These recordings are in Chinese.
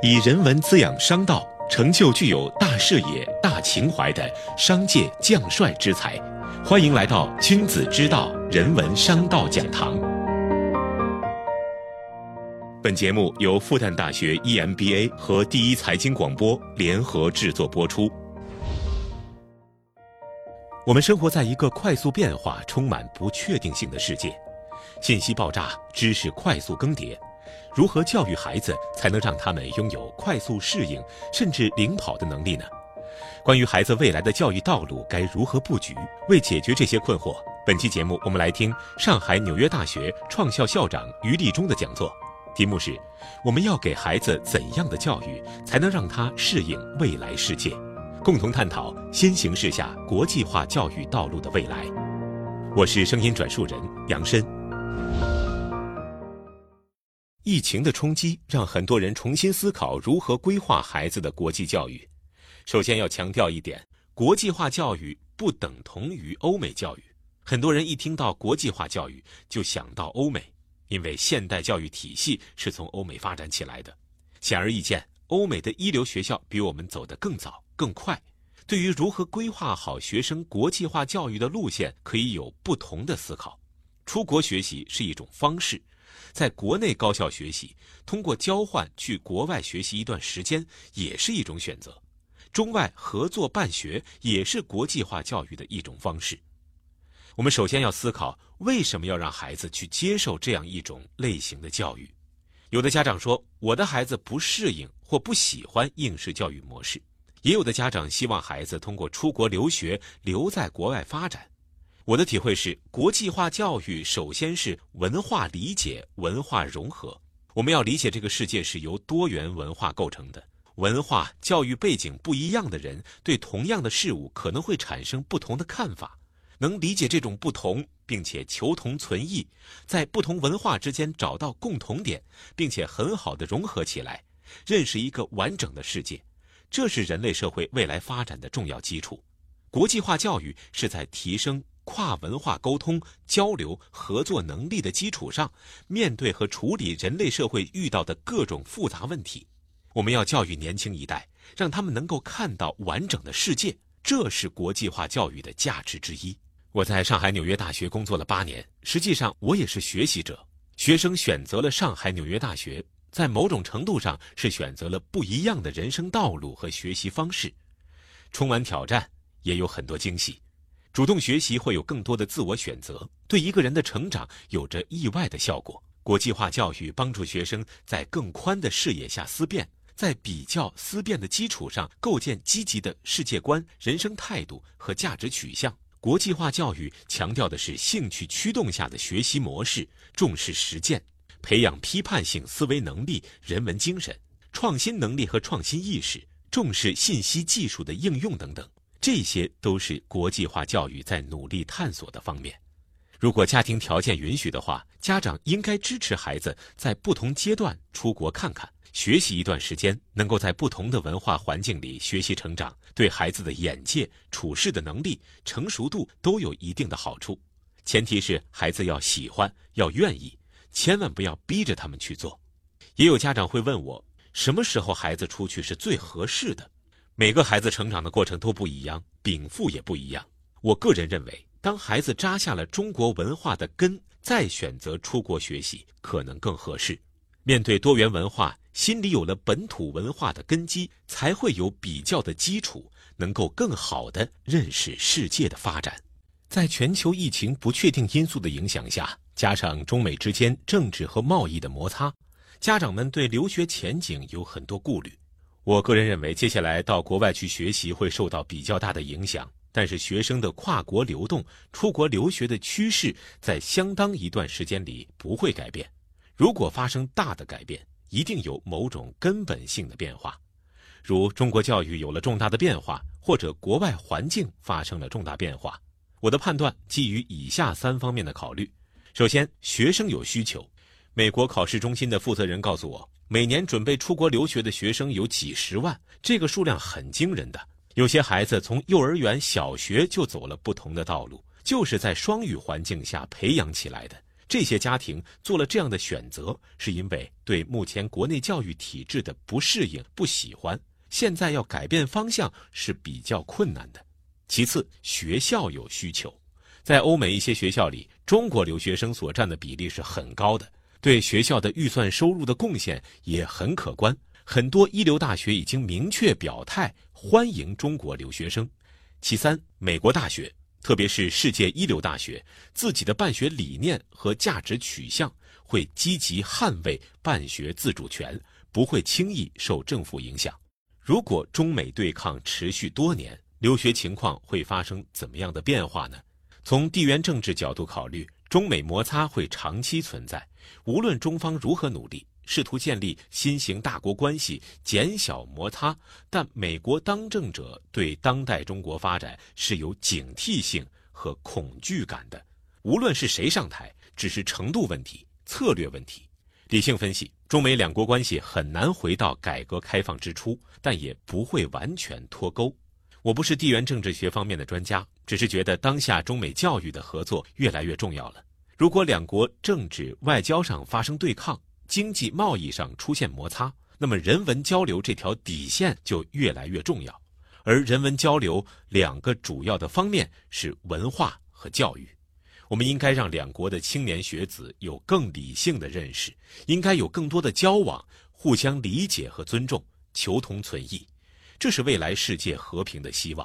以人文滋养商道，成就具有大视野、大情怀的商界将帅之才。欢迎来到君子之道人文商道讲堂。本节目由复旦大学 EMBA 和第一财经广播联合制作播出。我们生活在一个快速变化、充满不确定性的世界，信息爆炸，知识快速更迭。如何教育孩子才能让他们拥有快速适应甚至领跑的能力呢？关于孩子未来的教育道路该如何布局？为解决这些困惑，本期节目我们来听上海纽约大学创校校长于立中的讲座，题目是“我们要给孩子怎样的教育才能让他适应未来世界”，共同探讨新形势下国际化教育道路的未来。我是声音转述人杨申。疫情的冲击让很多人重新思考如何规划孩子的国际教育。首先要强调一点，国际化教育不等同于欧美教育。很多人一听到国际化教育就想到欧美，因为现代教育体系是从欧美发展起来的。显而易见，欧美的一流学校比我们走得更早、更快。对于如何规划好学生国际化教育的路线，可以有不同的思考。出国学习是一种方式。在国内高校学习，通过交换去国外学习一段时间，也是一种选择。中外合作办学也是国际化教育的一种方式。我们首先要思考，为什么要让孩子去接受这样一种类型的教育？有的家长说，我的孩子不适应或不喜欢应试教育模式；也有的家长希望孩子通过出国留学留在国外发展。我的体会是，国际化教育首先是文化理解、文化融合。我们要理解这个世界是由多元文化构成的，文化教育背景不一样的人对同样的事物可能会产生不同的看法。能理解这种不同，并且求同存异，在不同文化之间找到共同点，并且很好的融合起来，认识一个完整的世界，这是人类社会未来发展的重要基础。国际化教育是在提升。跨文化沟通、交流、合作能力的基础上，面对和处理人类社会遇到的各种复杂问题，我们要教育年轻一代，让他们能够看到完整的世界，这是国际化教育的价值之一。我在上海纽约大学工作了八年，实际上我也是学习者。学生选择了上海纽约大学，在某种程度上是选择了不一样的人生道路和学习方式，充满挑战，也有很多惊喜。主动学习会有更多的自我选择，对一个人的成长有着意外的效果。国际化教育帮助学生在更宽的视野下思辨，在比较思辨的基础上构建积极的世界观、人生态度和价值取向。国际化教育强调的是兴趣驱动下的学习模式，重视实践，培养批判性思维能力、人文精神、创新能力和创新意识，重视信息技术的应用等等。这些都是国际化教育在努力探索的方面。如果家庭条件允许的话，家长应该支持孩子在不同阶段出国看看，学习一段时间，能够在不同的文化环境里学习成长，对孩子的眼界、处事的能力、成熟度都有一定的好处。前提是孩子要喜欢、要愿意，千万不要逼着他们去做。也有家长会问我，什么时候孩子出去是最合适的？每个孩子成长的过程都不一样，禀赋也不一样。我个人认为，当孩子扎下了中国文化的根，再选择出国学习可能更合适。面对多元文化，心里有了本土文化的根基，才会有比较的基础，能够更好的认识世界的发展。在全球疫情不确定因素的影响下，加上中美之间政治和贸易的摩擦，家长们对留学前景有很多顾虑。我个人认为，接下来到国外去学习会受到比较大的影响，但是学生的跨国流动、出国留学的趋势在相当一段时间里不会改变。如果发生大的改变，一定有某种根本性的变化，如中国教育有了重大的变化，或者国外环境发生了重大变化。我的判断基于以下三方面的考虑：首先，学生有需求。美国考试中心的负责人告诉我。每年准备出国留学的学生有几十万，这个数量很惊人的。有些孩子从幼儿园、小学就走了不同的道路，就是在双语环境下培养起来的。这些家庭做了这样的选择，是因为对目前国内教育体制的不适应、不喜欢，现在要改变方向是比较困难的。其次，学校有需求，在欧美一些学校里，中国留学生所占的比例是很高的，对学校的预算收入的贡献也很可观。很多一流大学已经明确表态欢迎中国留学生。其三，美国大学。特别是世界一流大学，自己的办学理念和价值取向会积极捍卫办学自主权，不会轻易受政府影响。如果中美对抗持续多年，留学情况会发生怎么样的变化呢？从地缘政治角度考虑，中美摩擦会长期存在。无论中方如何努力。试图建立新型大国关系，减小摩擦，但美国当政者对当代中国发展是有警惕性和恐惧感的。无论是谁上台，只是程度问题、策略问题。理性分析，中美两国关系很难回到改革开放之初，但也不会完全脱钩。我不是地缘政治学方面的专家，只是觉得当下中美教育的合作越来越重要了。如果两国政治、外交上发生对抗，经济贸易上出现摩擦，那么人文交流这条底线就越来越重要。而人文交流两个主要的方面是文化和教育。我们应该让两国的青年学子有更理性的认识，应该有更多的交往，互相理解和尊重，求同存异。这是未来世界和平的希望。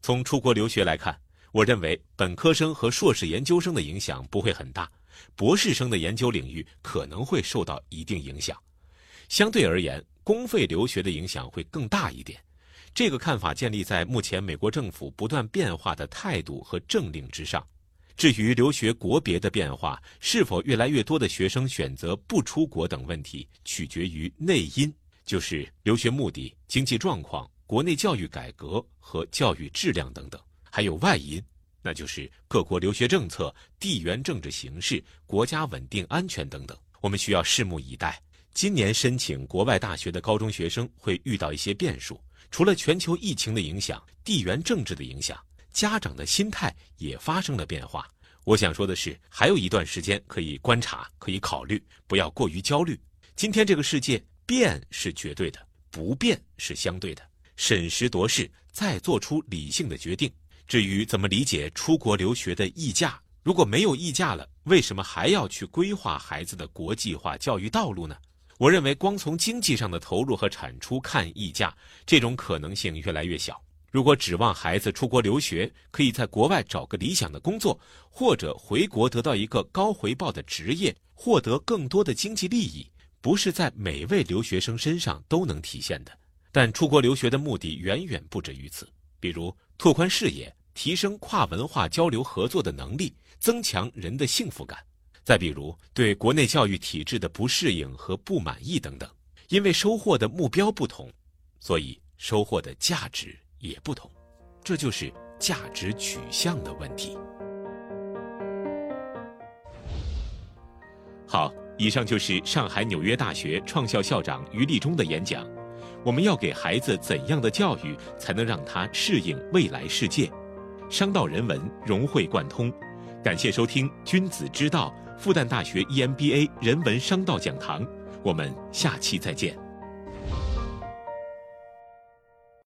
从出国留学来看，我认为本科生和硕士研究生的影响不会很大。博士生的研究领域可能会受到一定影响，相对而言，公费留学的影响会更大一点。这个看法建立在目前美国政府不断变化的态度和政令之上。至于留学国别的变化，是否越来越多的学生选择不出国等问题，取决于内因，就是留学目的、经济状况、国内教育改革和教育质量等等，还有外因。那就是各国留学政策、地缘政治形势、国家稳定安全等等，我们需要拭目以待。今年申请国外大学的高中学生会遇到一些变数，除了全球疫情的影响、地缘政治的影响，家长的心态也发生了变化。我想说的是，还有一段时间可以观察，可以考虑，不要过于焦虑。今天这个世界变是绝对的，不变是相对的。审时度势，再做出理性的决定。至于怎么理解出国留学的溢价，如果没有溢价了，为什么还要去规划孩子的国际化教育道路呢？我认为，光从经济上的投入和产出看溢价，这种可能性越来越小。如果指望孩子出国留学，可以在国外找个理想的工作，或者回国得到一个高回报的职业，获得更多的经济利益，不是在每位留学生身上都能体现的。但出国留学的目的远远不止于此，比如拓宽视野。提升跨文化交流合作的能力，增强人的幸福感。再比如，对国内教育体制的不适应和不满意等等。因为收获的目标不同，所以收获的价值也不同。这就是价值取向的问题。好，以上就是上海纽约大学创校校长于立中的演讲。我们要给孩子怎样的教育，才能让他适应未来世界？商道人文融会贯通，感谢收听《君子之道》复旦大学 EMBA 人文商道讲堂，我们下期再见。